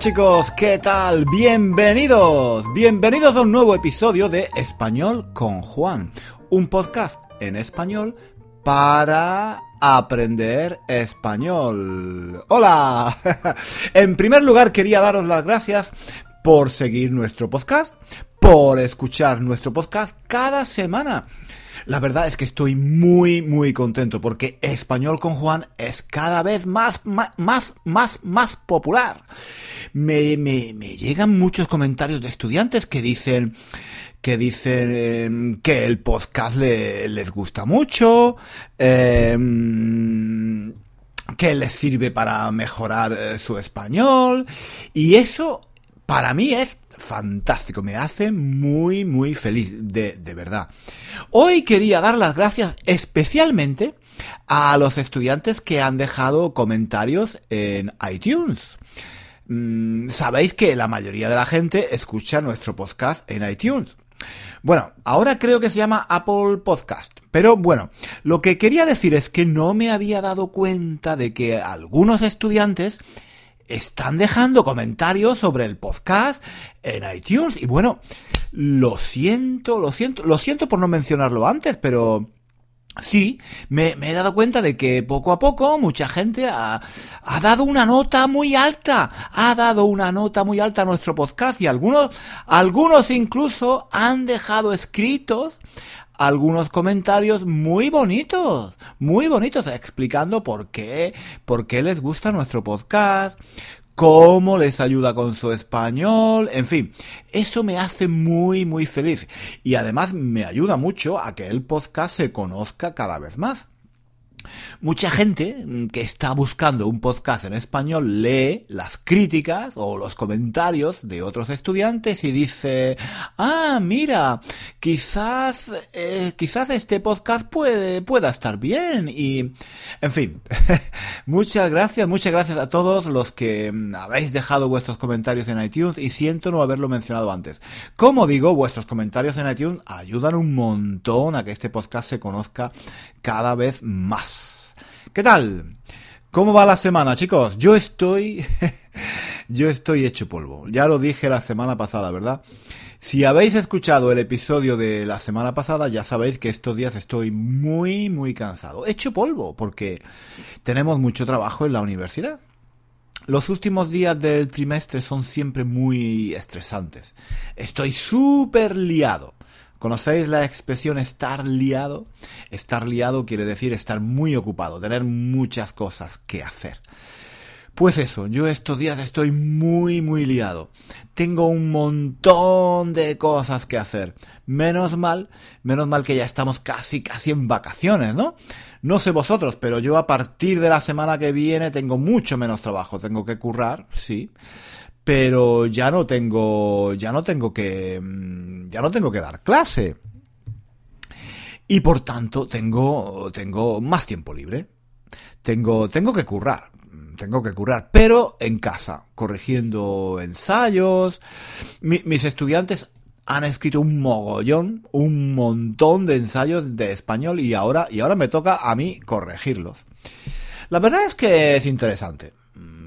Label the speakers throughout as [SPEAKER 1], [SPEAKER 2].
[SPEAKER 1] chicos, ¿qué tal? Bienvenidos, bienvenidos a un nuevo episodio de Español con Juan, un podcast en español para aprender español. Hola, en primer lugar quería daros las gracias por seguir nuestro podcast, por escuchar nuestro podcast cada semana. La verdad es que estoy muy, muy contento porque Español con Juan es cada vez más, más, más, más, popular. Me, me, me llegan muchos comentarios de estudiantes que dicen que dicen em, que el podcast les gusta mucho, em, que les sirve para mejorar eh, su español y eso para mí es fantástico, me hace muy, muy feliz, de, de verdad. Hoy quería dar las gracias especialmente a los estudiantes que han dejado comentarios en iTunes. Mm, sabéis que la mayoría de la gente escucha nuestro podcast en iTunes. Bueno, ahora creo que se llama Apple Podcast. Pero bueno, lo que quería decir es que no me había dado cuenta de que algunos estudiantes están dejando comentarios sobre el podcast en iTunes. Y bueno, lo siento, lo siento, lo siento por no mencionarlo antes, pero Sí, me, he dado cuenta de que poco a poco mucha gente ha, ha, dado una nota muy alta, ha dado una nota muy alta a nuestro podcast y algunos, algunos incluso han dejado escritos algunos comentarios muy bonitos, muy bonitos, explicando por qué, por qué les gusta nuestro podcast, cómo les ayuda con su español, en fin, eso me hace muy, muy feliz. Y además me ayuda mucho a que el podcast se conozca cada vez más. Mucha gente que está buscando un podcast en español lee las críticas o los comentarios de otros estudiantes y dice, ah, mira, quizás, eh, quizás este podcast puede, pueda estar bien y, en fin, muchas gracias, muchas gracias a todos los que mm, habéis dejado vuestros comentarios en iTunes y siento no haberlo mencionado antes. Como digo, vuestros comentarios en iTunes ayudan un montón a que este podcast se conozca cada vez más. ¿Qué tal? ¿Cómo va la semana, chicos? Yo estoy... yo estoy hecho polvo. Ya lo dije la semana pasada, ¿verdad? Si habéis escuchado el episodio de la semana pasada, ya sabéis que estos días estoy muy, muy cansado. Hecho polvo, porque tenemos mucho trabajo en la universidad. Los últimos días del trimestre son siempre muy estresantes. Estoy súper liado. ¿Conocéis la expresión estar liado? Estar liado quiere decir estar muy ocupado, tener muchas cosas que hacer. Pues eso, yo estos días estoy muy, muy liado. Tengo un montón de cosas que hacer. Menos mal, menos mal que ya estamos casi, casi en vacaciones, ¿no? No sé vosotros, pero yo a partir de la semana que viene tengo mucho menos trabajo. Tengo que currar, sí pero ya no tengo, ya no tengo que, mm, ya no tengo que dar clase. Y por tanto tengo, tengo más tiempo libre. Tengo, tengo que currar. Tengo que currar, pero en casa, corrigiendo ensayos. mis estudiantes han escrito un mogollón, un montón de ensayos de español y ahora, y ahora me toca a mí corregirlos. La verdad es que es interesante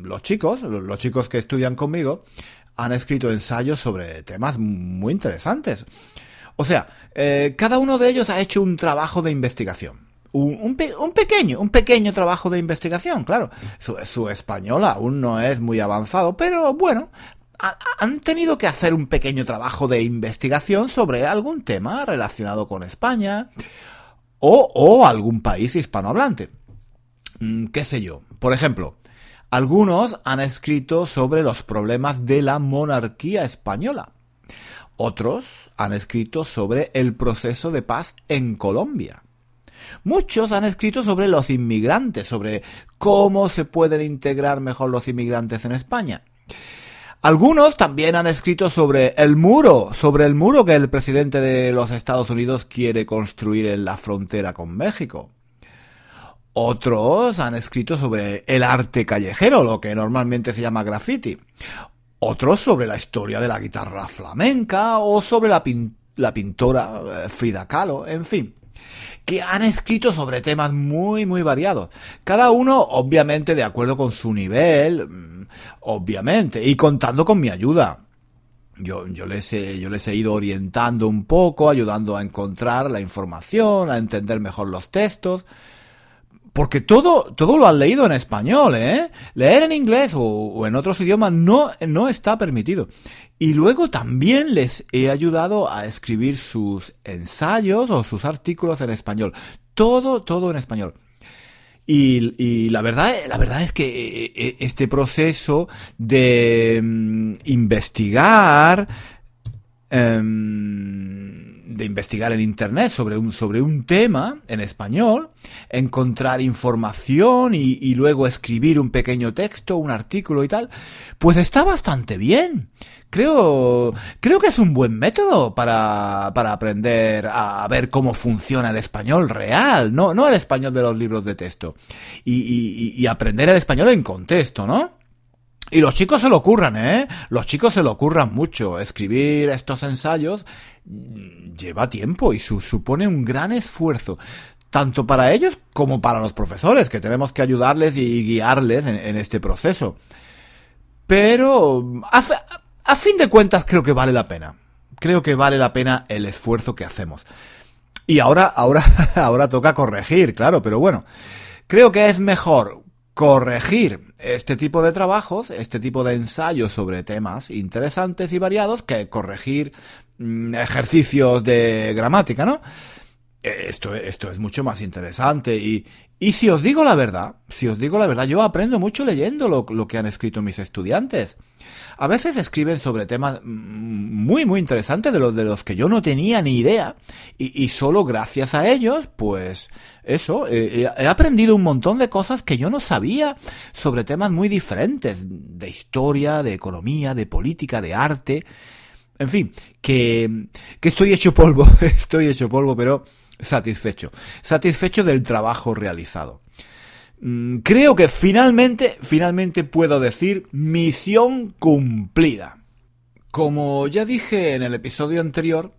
[SPEAKER 1] los chicos, los chicos que estudian conmigo, han escrito ensayos sobre temas muy interesantes. O sea, eh, cada uno de ellos ha hecho un trabajo de investigación. Un, pequeño, un pequeño trabajo de investigación, claro. Su, español aún no es muy avanzado, pero bueno, han tenido que hacer un pequeño trabajo de investigación sobre algún tema relacionado con España o, o algún país hispanohablante. Mm, ¿Qué sé yo? Por ejemplo, algunos han escrito sobre los problemas de la monarquía española. Otros han escrito sobre el proceso de paz en Colombia. Muchos han escrito sobre los inmigrantes, sobre cómo se pueden integrar mejor los inmigrantes en España. Algunos también han escrito sobre el muro, sobre el muro que el presidente de los Estados Unidos quiere construir en la frontera con México. Otros han escrito sobre el arte callejero, lo que normalmente se llama graffiti. Otros sobre la historia de la guitarra flamenca o sobre la, pintora eh, Frida Kahlo, en fin. que han escrito sobre temas muy, muy variados. Cada uno, obviamente, de acuerdo con su nivel, mm, obviamente, y contando con mi ayuda. Yo, yo, les yo les he ido orientando un poco, ayudando a encontrar la información, a entender mejor los textos. Porque todo, todo lo han leído en español, ¿eh? Leer en inglés o, en otros idiomas no, no está permitido. Y luego también les he ayudado a escribir sus ensayos o sus artículos en español. Todo, todo en español. Y, la verdad, la verdad es que eh, eh, este proceso de um, investigar, um, de investigar en internet sobre un, sobre un tema en español, encontrar información y, y, luego escribir un pequeño texto, un artículo y tal, pues está bastante bien. Creo, creo que es un buen método para, para aprender a ver cómo funciona el español real, no, no el español de los libros de texto. Y, y, y aprender el español en contexto, ¿no? Y los chicos se lo ocurran, ¿eh? Los chicos se lo ocurran mucho. Escribir estos ensayos lleva tiempo y su supone un gran esfuerzo. Tanto para ellos como para los profesores, que tenemos que ayudarles y guiarles en, en este proceso. Pero, a, a fin de cuentas, creo que vale la pena. Creo que vale la pena el esfuerzo que hacemos. Y ahora, ahora, ahora toca corregir, claro, pero bueno. Creo que es mejor corregir este tipo de trabajos, este tipo de ensayos sobre temas interesantes y variados, que corregir mmm, ejercicios de gramática, ¿no? Esto, esto es mucho más interesante y, y si os digo la verdad, si os digo la verdad, yo aprendo mucho leyendo lo, lo que han escrito mis estudiantes. A veces escriben sobre temas muy, muy interesantes de los, de los que yo no tenía ni idea. Y, y solo gracias a ellos, pues, eso, eh, he aprendido un montón de cosas que yo no sabía sobre temas muy diferentes. De historia, de economía, de política, de arte. En fin, que, que estoy hecho polvo, estoy hecho polvo, pero satisfecho. Satisfecho del trabajo realizado. Mm, creo que finalmente, finalmente puedo decir misión cumplida. Como ya dije en el episodio anterior,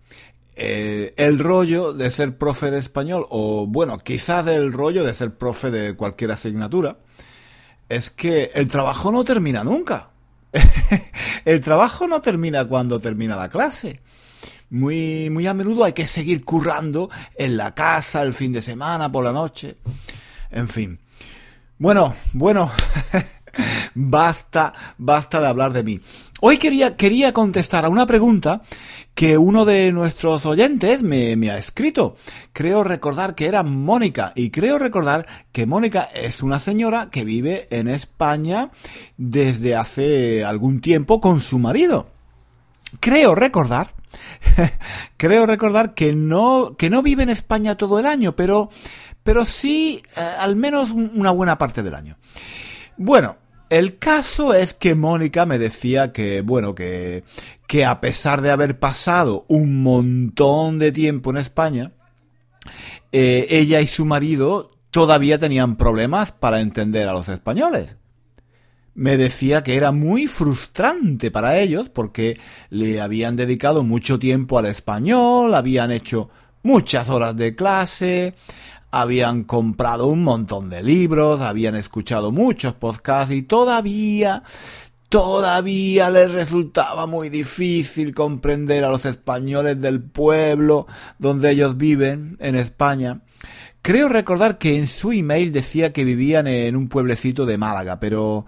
[SPEAKER 1] eh, el rollo de ser profe de español, o bueno, quizás el rollo de ser profe de cualquier asignatura, es que el trabajo no termina nunca. el trabajo no termina cuando termina la clase muy, muy a menudo hay que seguir currando en la casa, el fin de semana, por la noche. En fin. Bueno, bueno. basta, basta de hablar de mí. Hoy quería, quería contestar a una pregunta que uno de nuestros oyentes me, me, ha escrito. Creo recordar que era Mónica y creo recordar que Mónica es una señora que vive en España desde hace algún tiempo con su marido. Creo recordar creo recordar que no, que no vive en España todo el año, pero, pero sí eh, al menos una buena parte del año. Bueno, el caso es que Mónica me decía que, bueno, que, que a pesar de haber pasado un montón de tiempo en España, eh, ella y su marido todavía tenían problemas para entender a los españoles me decía que era muy frustrante para ellos porque le habían dedicado mucho tiempo al español, habían hecho muchas horas de clase, habían comprado un montón de libros, habían escuchado muchos podcasts y todavía, todavía les resultaba muy difícil comprender a los españoles del pueblo donde ellos viven, en España. Creo recordar que en su email decía que vivían en un pueblecito de Málaga, pero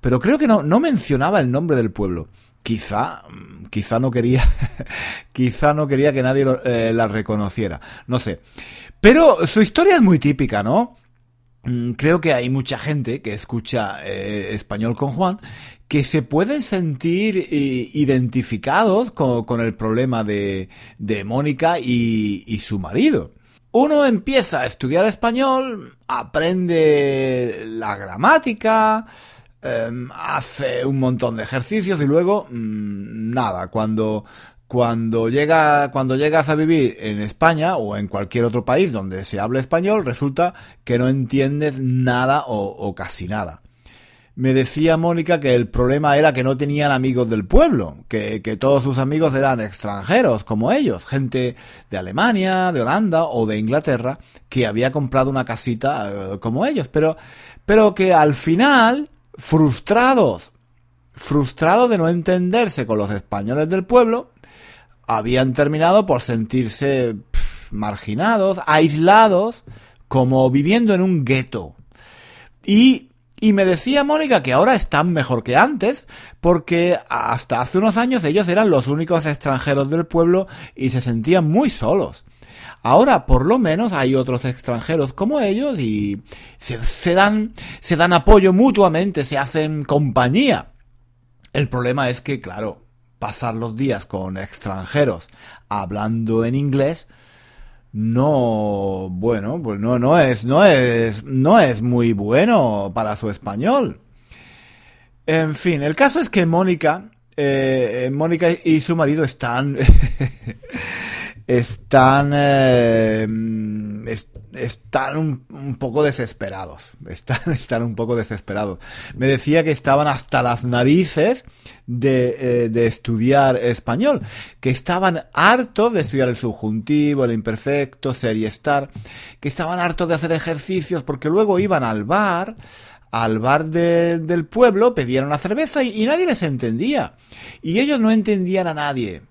[SPEAKER 1] pero creo que no, no mencionaba el nombre del pueblo. Quizá, quizá no quería, quizá no quería que nadie eh, la reconociera. No sé. Pero su historia es muy típica, ¿no? Mm, creo que hay mucha gente que escucha eh, español con Juan que se pueden sentir eh, identificados con, con, el problema de, de Mónica y, y su marido. Uno empieza a estudiar español, aprende la gramática, eh, hace un montón de ejercicios y luego mmm, nada, cuando cuando llega cuando llegas a vivir en España o en cualquier otro país donde se hable español, resulta que no entiendes nada o, o casi nada. me decía Mónica que el problema era que no tenían amigos del pueblo, que, que, todos sus amigos eran extranjeros, como ellos, gente de Alemania, de Holanda o de Inglaterra, que había comprado una casita eh, como ellos, pero, pero que al final, frustrados, frustrados de no entenderse con los españoles del pueblo, habían terminado por sentirse marginados, aislados, como viviendo en un gueto. Y y me decía Mónica que ahora están mejor que antes, porque hasta hace unos años ellos eran los únicos extranjeros del pueblo y se sentían muy solos. Ahora, por lo menos, hay otros extranjeros como ellos y se, dan, se dan apoyo mutuamente, se hacen compañía. El problema es que, claro, pasar los días con extranjeros hablando en inglés, no, bueno, pues no, no es, no es, no es muy bueno para su español. En fin, el caso es que Mónica, eh, Mónica y su marido están, están, eh, están un, poco desesperados. Están, están un poco desesperados. Me decía que estaban hasta las narices de, eh, de estudiar español. Que estaban hartos de estudiar el subjuntivo, el imperfecto, ser y estar. Que estaban hartos de hacer ejercicios porque luego iban al bar al bar del pueblo, pedían una cerveza y, nadie les entendía. Y ellos no entendían a nadie.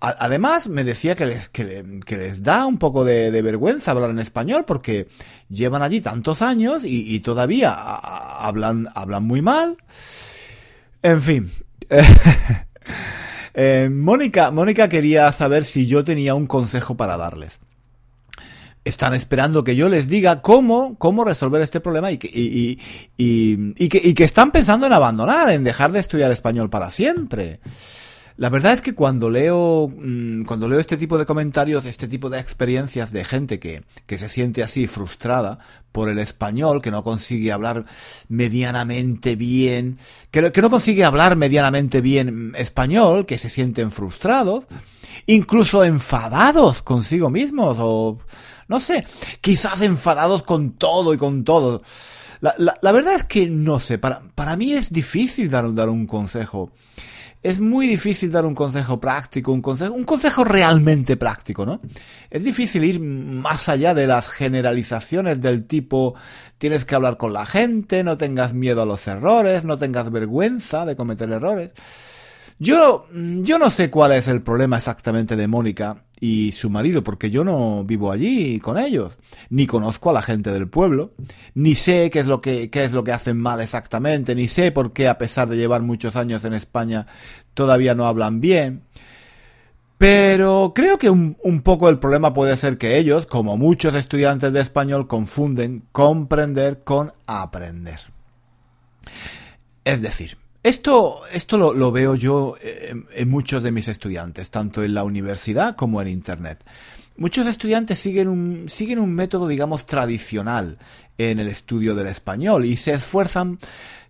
[SPEAKER 1] Además, me decía que les, que, les da un poco de, vergüenza hablar en español porque llevan allí tantos años y, todavía hablan, hablan muy mal. En fin. Eh, Mónica, Mónica quería saber si yo tenía un consejo para darles. Están esperando que yo les diga cómo, cómo resolver este problema y que, y, y, que, y que están pensando en abandonar, en dejar de estudiar español para siempre. La verdad es que cuando leo, mm, cuando leo este tipo de comentarios, este tipo de experiencias de gente que, que se siente así frustrada por el español, que no consigue hablar medianamente bien, que, no consigue hablar medianamente bien español, que se sienten frustrados, incluso enfadados consigo mismos, o no sé, quizás enfadados con todo y con todo. La, la, la verdad es que no sé, para, para mí es difícil dar, dar un consejo es muy difícil dar un consejo práctico, un consejo, un consejo realmente práctico, ¿no? Es difícil ir más allá de las generalizaciones del tipo tienes que hablar con la gente, no tengas miedo a los errores, no tengas vergüenza de cometer errores. Yo, yo no sé cuál es el problema exactamente de Mónica y su marido, porque yo no vivo allí con ellos, ni conozco a la gente del pueblo, ni sé qué es lo que, qué es lo que hacen mal exactamente, ni sé por qué a pesar de llevar muchos años en España todavía no hablan bien. Pero creo que un, un poco el problema puede ser que ellos, como muchos estudiantes de español, confunden comprender con aprender. Es decir, esto, esto lo, veo yo en, muchos de mis estudiantes, tanto en la universidad como en Internet. Muchos estudiantes siguen un, siguen un método, digamos, tradicional en el estudio del español y se esfuerzan,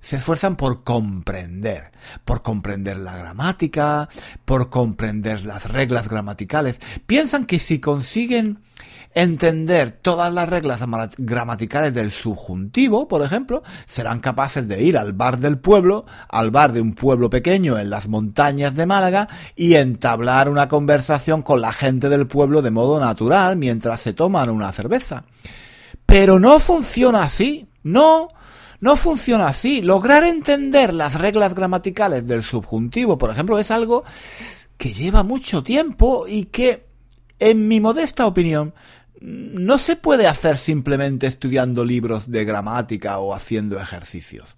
[SPEAKER 1] se esfuerzan por comprender, por comprender la gramática, por comprender las reglas gramaticales. Piensan que si consiguen entender todas las reglas gramaticales del subjuntivo, por ejemplo, serán capaces de ir al bar del pueblo, al bar de un pueblo pequeño en las montañas de Málaga y entablar una conversación con la gente del pueblo de modo natural mientras se toman una cerveza. Pero no funciona así, no, no funciona así. Lograr entender las reglas gramaticales del subjuntivo, por ejemplo, es algo que lleva mucho tiempo y que, en mi modesta opinión, no se puede hacer simplemente estudiando libros de gramática o haciendo ejercicios.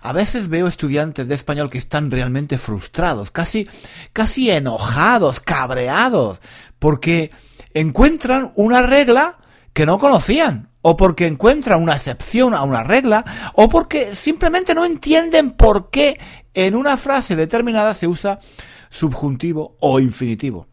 [SPEAKER 1] A veces veo estudiantes de español que están realmente frustrados, casi, casi enojados, cabreados, porque encuentran una regla que no conocían, o porque encuentran una excepción a una regla, o porque simplemente no entienden por qué en una frase determinada se usa subjuntivo o infinitivo.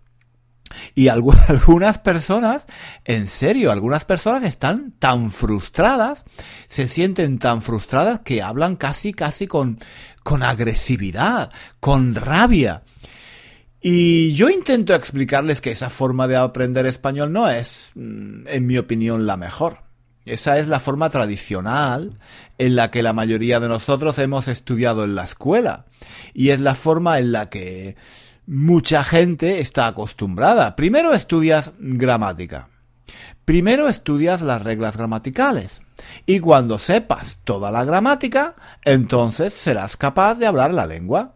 [SPEAKER 1] Y algunas personas, en serio, algunas personas están tan frustradas, se sienten tan frustradas que hablan casi, casi con, con agresividad, con rabia. Y yo intento explicarles que esa forma de aprender español no es, mm, en mi opinión, la mejor. Esa es la forma tradicional en la que la mayoría de nosotros hemos estudiado en la escuela. Y es la forma en la que mucha gente está acostumbrada. Primero estudias gramática. Primero estudias las reglas gramaticales. Y cuando sepas toda la gramática, entonces serás capaz de hablar la lengua.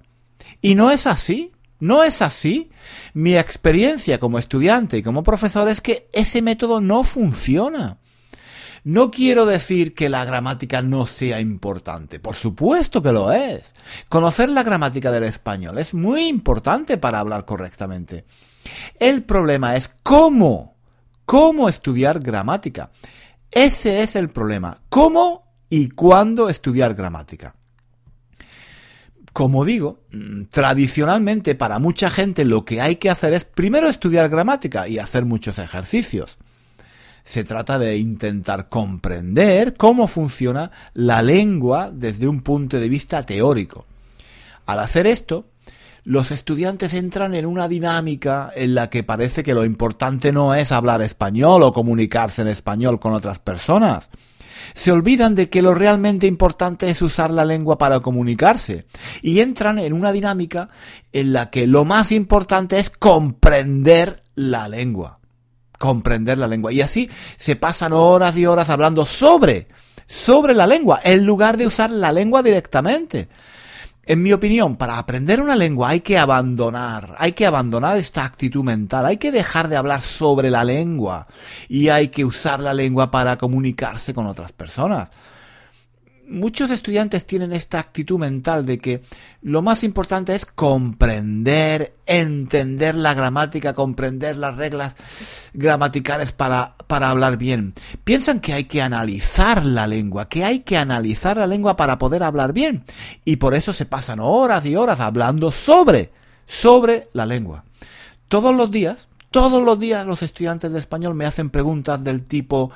[SPEAKER 1] Y no es así. No es así. Mi experiencia como estudiante y como profesor es que ese método no funciona. No quiero decir que la gramática no sea importante, por supuesto que lo es. Conocer la gramática del español es muy importante para hablar correctamente. El problema es cómo, cómo estudiar gramática. Ese es el problema. ¿Cómo y cuándo estudiar gramática? Como digo, tradicionalmente para mucha gente lo que hay que hacer es primero estudiar gramática y hacer muchos ejercicios se trata de intentar comprender cómo funciona la lengua desde un punto de vista teórico. Al hacer esto, los estudiantes entran en una dinámica en la que parece que lo importante no es hablar español o comunicarse en español con otras personas. Se olvidan de que lo realmente importante es usar la lengua para comunicarse y entran en una dinámica en la que lo más importante es comprender la lengua comprender la lengua. Y así se pasan horas y horas hablando sobre, sobre la lengua, en lugar de usar la lengua directamente. En mi opinión, para aprender una lengua hay que abandonar, hay que abandonar esta actitud mental, hay que dejar de hablar sobre la lengua y hay que usar la lengua para comunicarse con otras personas muchos estudiantes tienen esta actitud mental de que lo más importante es comprender, entender la gramática, comprender las reglas gramaticales para, para hablar bien. Piensan que hay que analizar la lengua, que hay que analizar la lengua para poder hablar bien. Y por eso se pasan horas y horas hablando sobre, sobre la lengua. Todos los días, todos los días los estudiantes de español me hacen preguntas del tipo,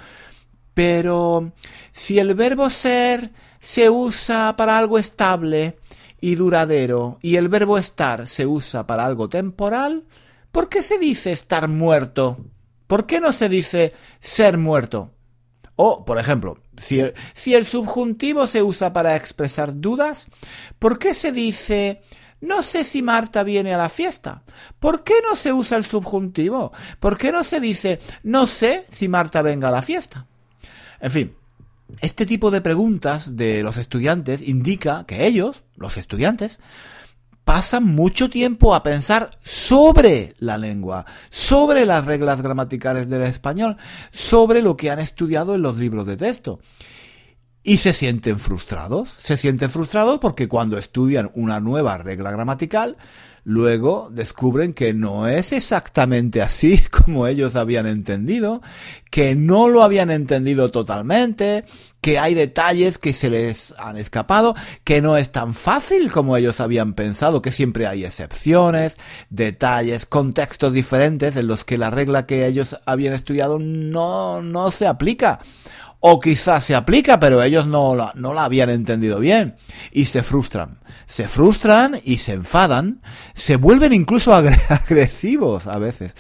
[SPEAKER 1] pero si el verbo ser se usa para algo estable y duradero y el verbo estar se usa para algo temporal, ¿por qué se dice estar muerto? ¿Por qué no se dice ser muerto? O, por ejemplo, si el, subjuntivo se usa para expresar dudas, ¿por qué se dice no sé si Marta viene a la fiesta. ¿Por qué no se usa el subjuntivo? ¿Por qué no se dice no sé si Marta venga a la fiesta? En fin, este tipo de preguntas de los estudiantes indica que ellos, los estudiantes, pasan mucho tiempo a pensar sobre la lengua, sobre las reglas gramaticales del español, sobre lo que han estudiado en los libros de texto. Y se sienten frustrados. Se sienten frustrados porque cuando estudian una nueva regla gramatical, luego descubren que no es exactamente así como ellos habían entendido, que no lo habían entendido totalmente, que hay detalles que se les han escapado, que no es tan fácil como ellos habían pensado, que siempre hay excepciones, detalles, contextos diferentes en los que la regla que ellos habían estudiado no, no se aplica o quizás se aplica, pero ellos no la, no la habían entendido bien y se frustran. Se frustran y se enfadan, se vuelven incluso agresivos a veces.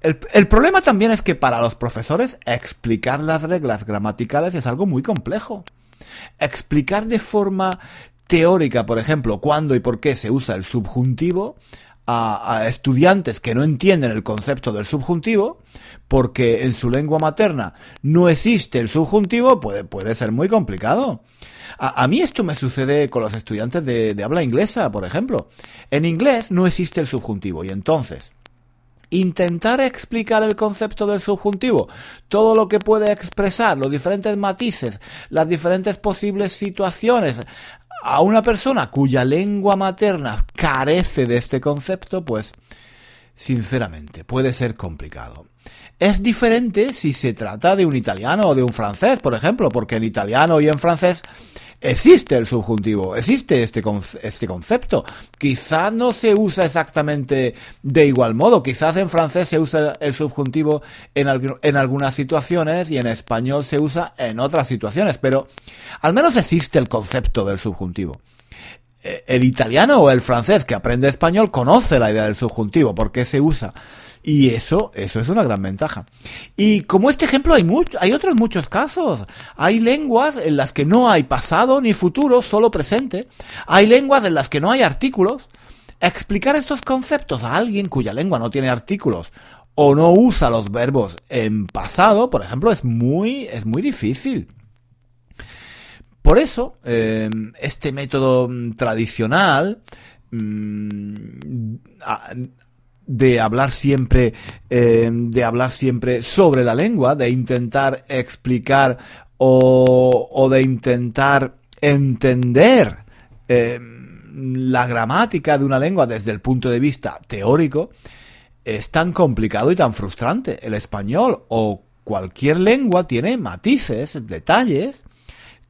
[SPEAKER 1] El, el, problema también es que para los profesores explicar las reglas gramaticales es algo muy complejo. Explicar de forma teórica, por ejemplo, cuándo y por qué se usa el subjuntivo, a, estudiantes que no entienden el concepto del subjuntivo, porque en su lengua materna no existe el subjuntivo, puede, puede ser muy complicado. A, mí esto me sucede con los estudiantes de, de habla inglesa, por ejemplo. En inglés no existe el subjuntivo y entonces intentar explicar el concepto del subjuntivo, todo lo que puede expresar, los diferentes matices, las diferentes posibles situaciones, a una persona cuya lengua materna carece de este concepto, pues sinceramente puede ser complicado. Es diferente si se trata de un italiano o de un francés, por ejemplo, porque en italiano y en francés existe el subjuntivo, existe este, este concepto. Quizás no se usa exactamente de igual modo, quizás en francés se usa el subjuntivo en, en algunas situaciones y en español se usa en otras situaciones, pero al menos existe el concepto del subjuntivo. eh, el italiano o el francés que aprende español conoce la idea del subjuntivo, porque se usa. Y eso, eso es una gran ventaja. Y como este ejemplo hay muchos, hay otros muchos casos. Hay lenguas en las que no hay pasado ni futuro, solo presente. Hay lenguas en las que no hay artículos. Explicar estos conceptos a alguien cuya lengua no tiene artículos o no usa los verbos en pasado, por ejemplo, es muy, es muy difícil. Por eso, eh, este método tradicional mm, de hablar siempre, eh, de hablar siempre sobre la lengua, de intentar explicar o, de intentar entender eh, la gramática de una lengua desde el punto de vista teórico, es tan complicado y tan frustrante. El español o cualquier lengua tiene matices, detalles,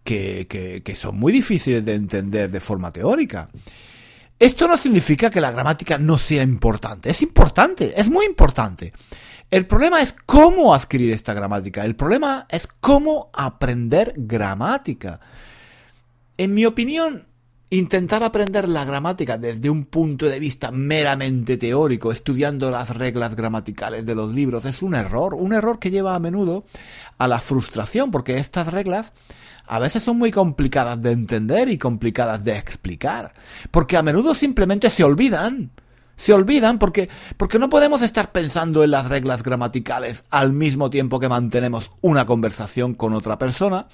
[SPEAKER 1] que, que son muy difíciles de entender de forma teórica. Esto no significa que la gramática no sea importante. Es importante, es muy importante. El problema es cómo adquirir esta gramática. El problema es cómo aprender gramática. En mi opinión, intentar aprender la gramática desde un punto de vista meramente teórico, estudiando las reglas gramaticales de los libros, es un error. Un error que lleva a menudo a la frustración, porque estas reglas a veces son muy complicadas de entender y complicadas de explicar, porque a menudo simplemente se olvidan. Se olvidan porque, porque no podemos estar pensando en las reglas gramaticales al mismo tiempo que mantenemos una conversación con otra persona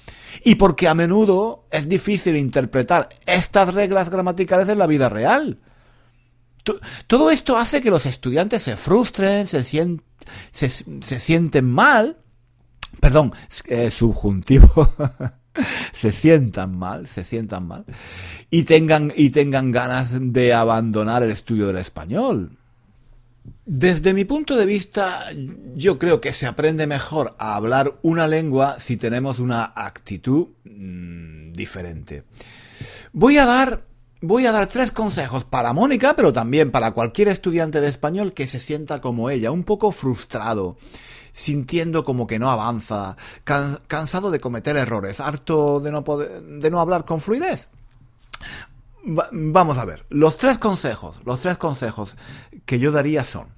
[SPEAKER 1] y porque a menudo es difícil interpretar estas reglas gramaticales en la vida real. Todo esto hace que los estudiantes se frustren, se, sienten mal, perdón, eh, subjuntivo, se sientan mal, se sientan mal y tengan y tengan ganas de abandonar el estudio del español. Desde mi punto de vista, yo creo que se aprende mejor a hablar una lengua si tenemos una actitud mm, diferente. Voy a dar voy a dar tres consejos para Mónica, pero también para cualquier estudiante de español que se sienta como ella, un poco frustrado sintiendo como que no avanza, cansado de cometer errores, harto de no, poder, de no hablar con fluidez. vamos a ver, los tres consejos, los tres consejos que yo daría son,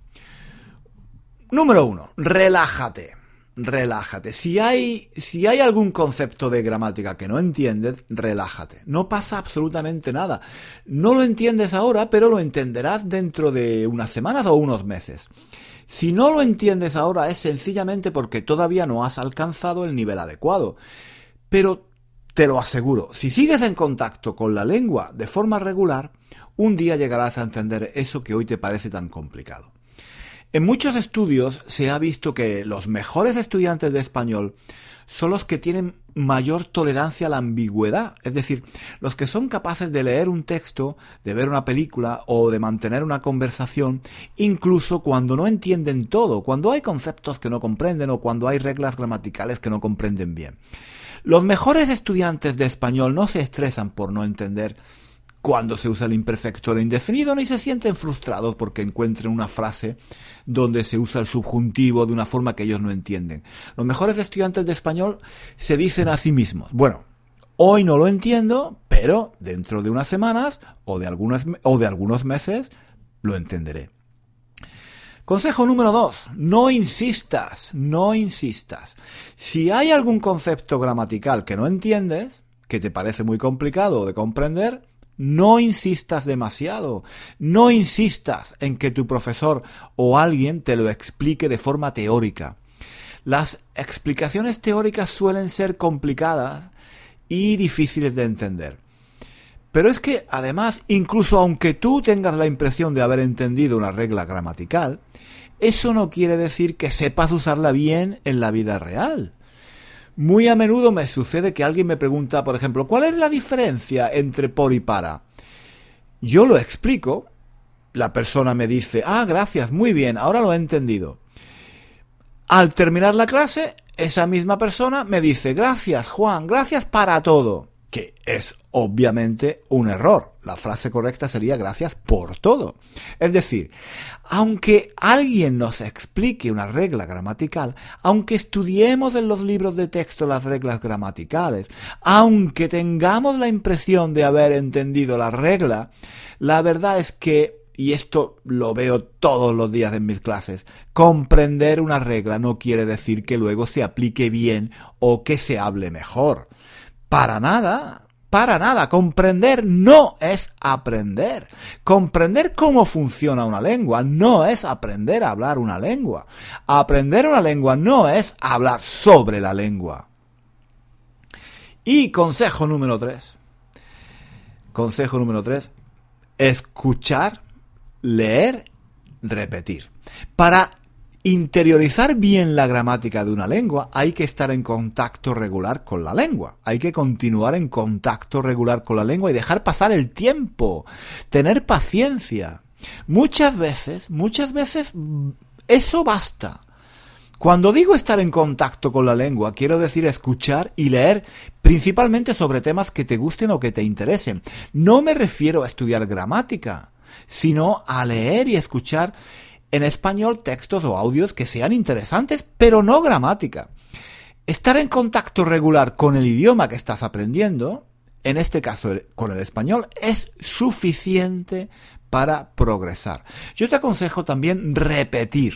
[SPEAKER 1] número uno, relájate relájate. Si hay, si hay algún concepto de gramática que no entiendes, relájate. No pasa absolutamente nada. No lo entiendes ahora, pero lo entenderás dentro de unas semanas o unos meses. Si no lo entiendes ahora es sencillamente porque todavía no has alcanzado el nivel adecuado. Pero te lo aseguro, si sigues en contacto con la lengua de forma regular, un día llegarás a entender eso que hoy te parece tan complicado. En muchos estudios se ha visto que los mejores estudiantes de español son los que tienen mayor tolerancia a la ambigüedad, es decir, los que son capaces de leer un texto, de ver una película o de mantener una conversación, incluso cuando no entienden todo, cuando hay conceptos que no comprenden o cuando hay reglas gramaticales que no comprenden bien. Los mejores estudiantes de español no se estresan por no entender cuando se usa el imperfecto de indefinido ni se sienten frustrados porque encuentren una frase donde se usa el subjuntivo de una forma que ellos no entienden. Los mejores estudiantes de español se dicen a sí mismos, bueno, hoy no lo entiendo, pero dentro de unas semanas o de, algunas, o de algunos meses lo entenderé. Consejo número dos, no insistas, no insistas. Si hay algún concepto gramatical que no entiendes, que te parece muy complicado de comprender, no insistas demasiado, no insistas en que tu profesor o alguien te lo explique de forma teórica. Las explicaciones teóricas suelen ser complicadas y difíciles de entender. Pero es que, además, incluso aunque tú tengas la impresión de haber entendido una regla gramatical, eso no quiere decir que sepas usarla bien en la vida real. Muy a menudo me sucede que alguien me pregunta, por ejemplo, ¿cuál es la diferencia entre por y para? Yo lo explico, la persona me dice, ah, gracias, muy bien, ahora lo he entendido. Al terminar la clase, esa misma persona me dice, gracias Juan, gracias para todo. Que es obviamente un error. La frase correcta sería gracias por todo. Es decir, aunque alguien nos explique una regla gramatical, aunque estudiemos en los libros de texto las reglas gramaticales, aunque tengamos la impresión de haber entendido la regla, la verdad es que y esto lo veo todos los días en mis clases, comprender una regla no quiere decir que luego se aplique bien o que se hable mejor. Para nada, para nada. Comprender no es aprender. Comprender cómo funciona una lengua no es aprender a hablar una lengua. Aprender una lengua no es hablar sobre la lengua. Y consejo número tres. Consejo número tres. Escuchar leer, repetir. Para interiorizar bien la gramática de una lengua, hay que estar en contacto regular con la lengua. Hay que continuar en contacto regular con la lengua y dejar pasar el tiempo. Tener paciencia. Muchas veces, muchas veces, eso basta. Cuando digo estar en contacto con la lengua, quiero decir escuchar y leer principalmente sobre temas que te gusten o que te interesen. No me refiero a estudiar gramática sino a leer y escuchar en español textos o audios que sean interesantes, pero no gramática. Estar en contacto regular con el idioma que estás aprendiendo, en este caso con el español, es suficiente para progresar. Yo te aconsejo también repetir.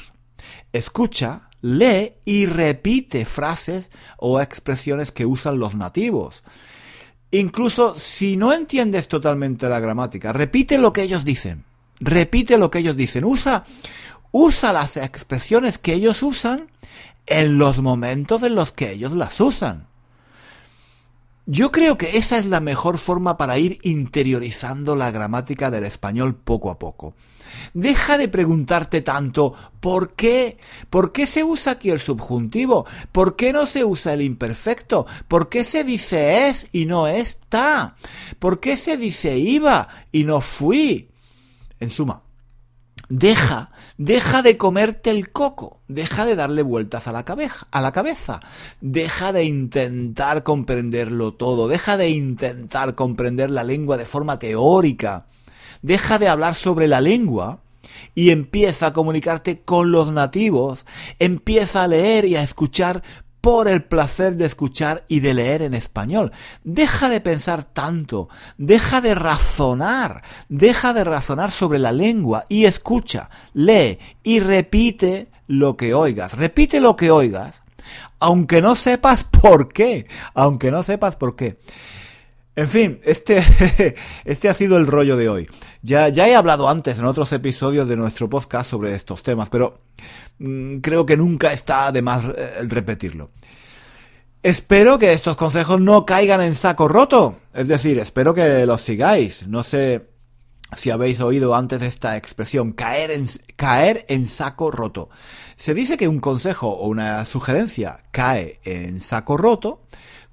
[SPEAKER 1] Escucha, lee y repite frases o expresiones que usan los nativos. Incluso si no entiendes totalmente la gramática, repite lo que ellos dicen. Repite lo que ellos dicen. Usa, usa las expresiones que ellos usan en los momentos en los que ellos las usan. Yo creo que esa es la mejor forma para ir interiorizando la gramática del español poco a poco. Deja de preguntarte tanto ¿por qué? ¿Por qué se usa aquí el subjuntivo? ¿Por qué no se usa el imperfecto? ¿Por qué se dice es y no está? ¿Por qué se dice iba y no fui? En suma, deja, deja de comerte el coco, deja de darle vueltas a la cabeza, a la cabeza, deja de intentar comprenderlo todo, deja de intentar comprender la lengua de forma teórica. Deja de hablar sobre la lengua y empieza a comunicarte con los nativos, empieza a leer y a escuchar por el placer de escuchar y de leer en español. Deja de pensar tanto, deja de razonar, deja de razonar sobre la lengua y escucha, lee y repite lo que oigas. Repite lo que oigas, aunque no sepas por qué, aunque no sepas por qué. En fin, este, este ha sido el rollo de hoy. Ya, ya he hablado antes en otros episodios de nuestro podcast sobre estos temas, pero mm, creo que nunca está de más eh, repetirlo. Espero que estos consejos no caigan en saco roto. Es decir, espero que los sigáis. No sé si habéis oído antes esta expresión, caer en, caer en saco roto. Se dice que un consejo o una sugerencia cae en saco roto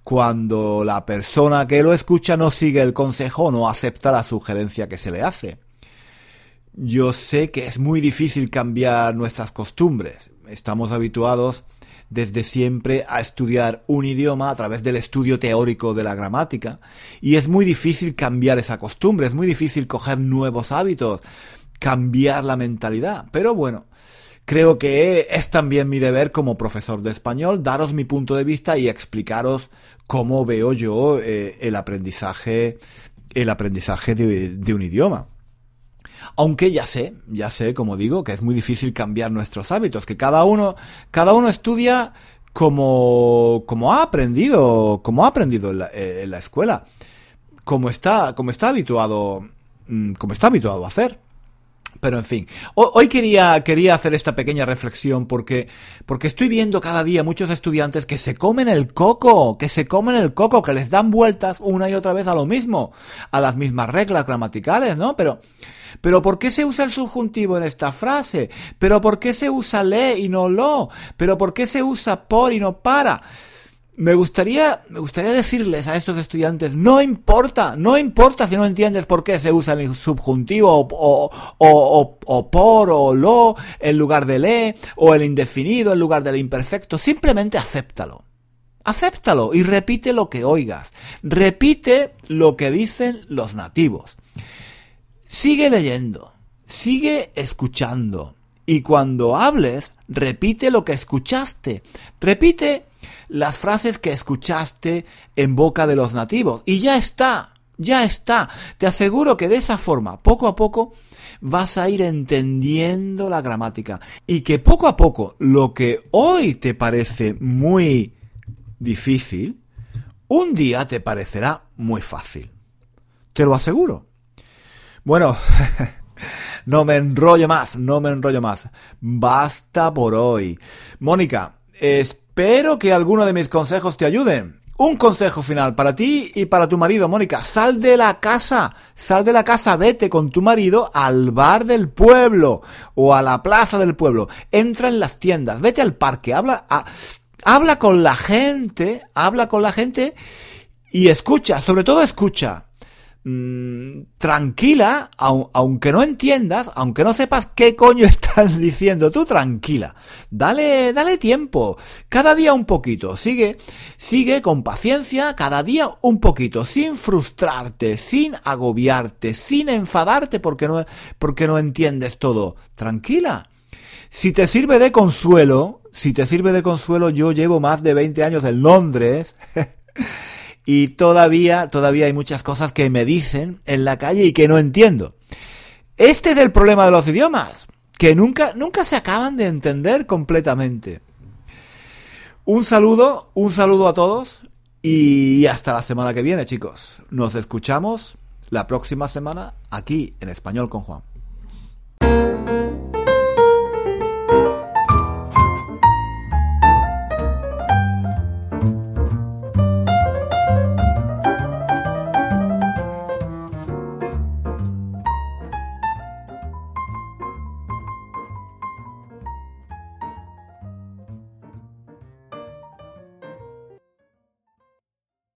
[SPEAKER 1] cuando la persona que lo escucha no sigue el consejo no acepta la sugerencia que se le hace. Yo sé que es muy difícil cambiar nuestras costumbres. Estamos habituados desde siempre a estudiar un idioma a través del estudio teórico de la gramática y es muy difícil cambiar esa costumbre, es muy difícil coger nuevos hábitos, cambiar la mentalidad. Pero bueno, creo que es también mi deber como profesor de español daros mi punto de vista y explicaros cómo veo yo eh, el aprendizaje, el aprendizaje de, un idioma. Aunque ya sé, ya sé, como digo, que es muy difícil cambiar nuestros hábitos, que cada uno, cada uno estudia como, como ha aprendido, como ha aprendido en la, eh, en la escuela, como está, como está habituado, mm, como está habituado a hacer. Pero en fin, hoy quería, quería hacer esta pequeña reflexión porque, porque estoy viendo cada día muchos estudiantes que se comen el coco, que se comen el coco, que les dan vueltas una y otra vez a lo mismo, a las mismas reglas gramaticales, ¿no? Pero, pero ¿por qué se usa el subjuntivo en esta frase? ¿Pero por qué se usa le y no lo? ¿Pero por qué se usa por y no para? Me gustaría, me gustaría decirles a estos estudiantes, no importa, no importa si no entiendes por qué se usa el subjuntivo o, o, o, o, por o lo en lugar de le, o el indefinido en lugar del imperfecto, simplemente acéptalo. acéptalo y repite lo que oigas. Repite lo que dicen los nativos. Sigue leyendo, sigue escuchando. Y cuando hables, repite lo que escuchaste. Repite las frases que escuchaste en boca de los nativos. Y ya está, ya está. Te aseguro que de esa forma, poco a poco, vas a ir entendiendo la gramática. Y que poco a poco, lo que hoy te parece muy difícil, un día te parecerá muy fácil. Te lo aseguro. Bueno, no me enrollo más, no me enrollo más. Basta por hoy. Mónica, espero que alguno de mis consejos te ayuden. Un consejo final para ti y para tu marido, Mónica. Sal de la casa, sal de la casa, vete con tu marido al bar del pueblo o a la plaza del pueblo. Entra en las tiendas, vete al parque, habla, habla con la gente, habla con la gente y escucha, sobre todo escucha. Mm, tranquila, aunque no entiendas, aunque no sepas qué coño estás diciendo, tú tranquila. Dale, dale tiempo. Cada día un poquito. Sigue, sigue con paciencia, cada día un poquito, sin frustrarte, sin agobiarte, sin enfadarte porque no, porque no entiendes todo. Tranquila. Si te sirve de consuelo, si te sirve de consuelo, yo llevo más de 20 años en Londres. y todavía, todavía hay muchas cosas que me dicen en la calle y que no entiendo. Este es el problema de los idiomas, que nunca, nunca se acaban de entender completamente. Un saludo, un saludo a todos y hasta la semana que viene, chicos. Nos escuchamos la próxima semana aquí en Español con Juan.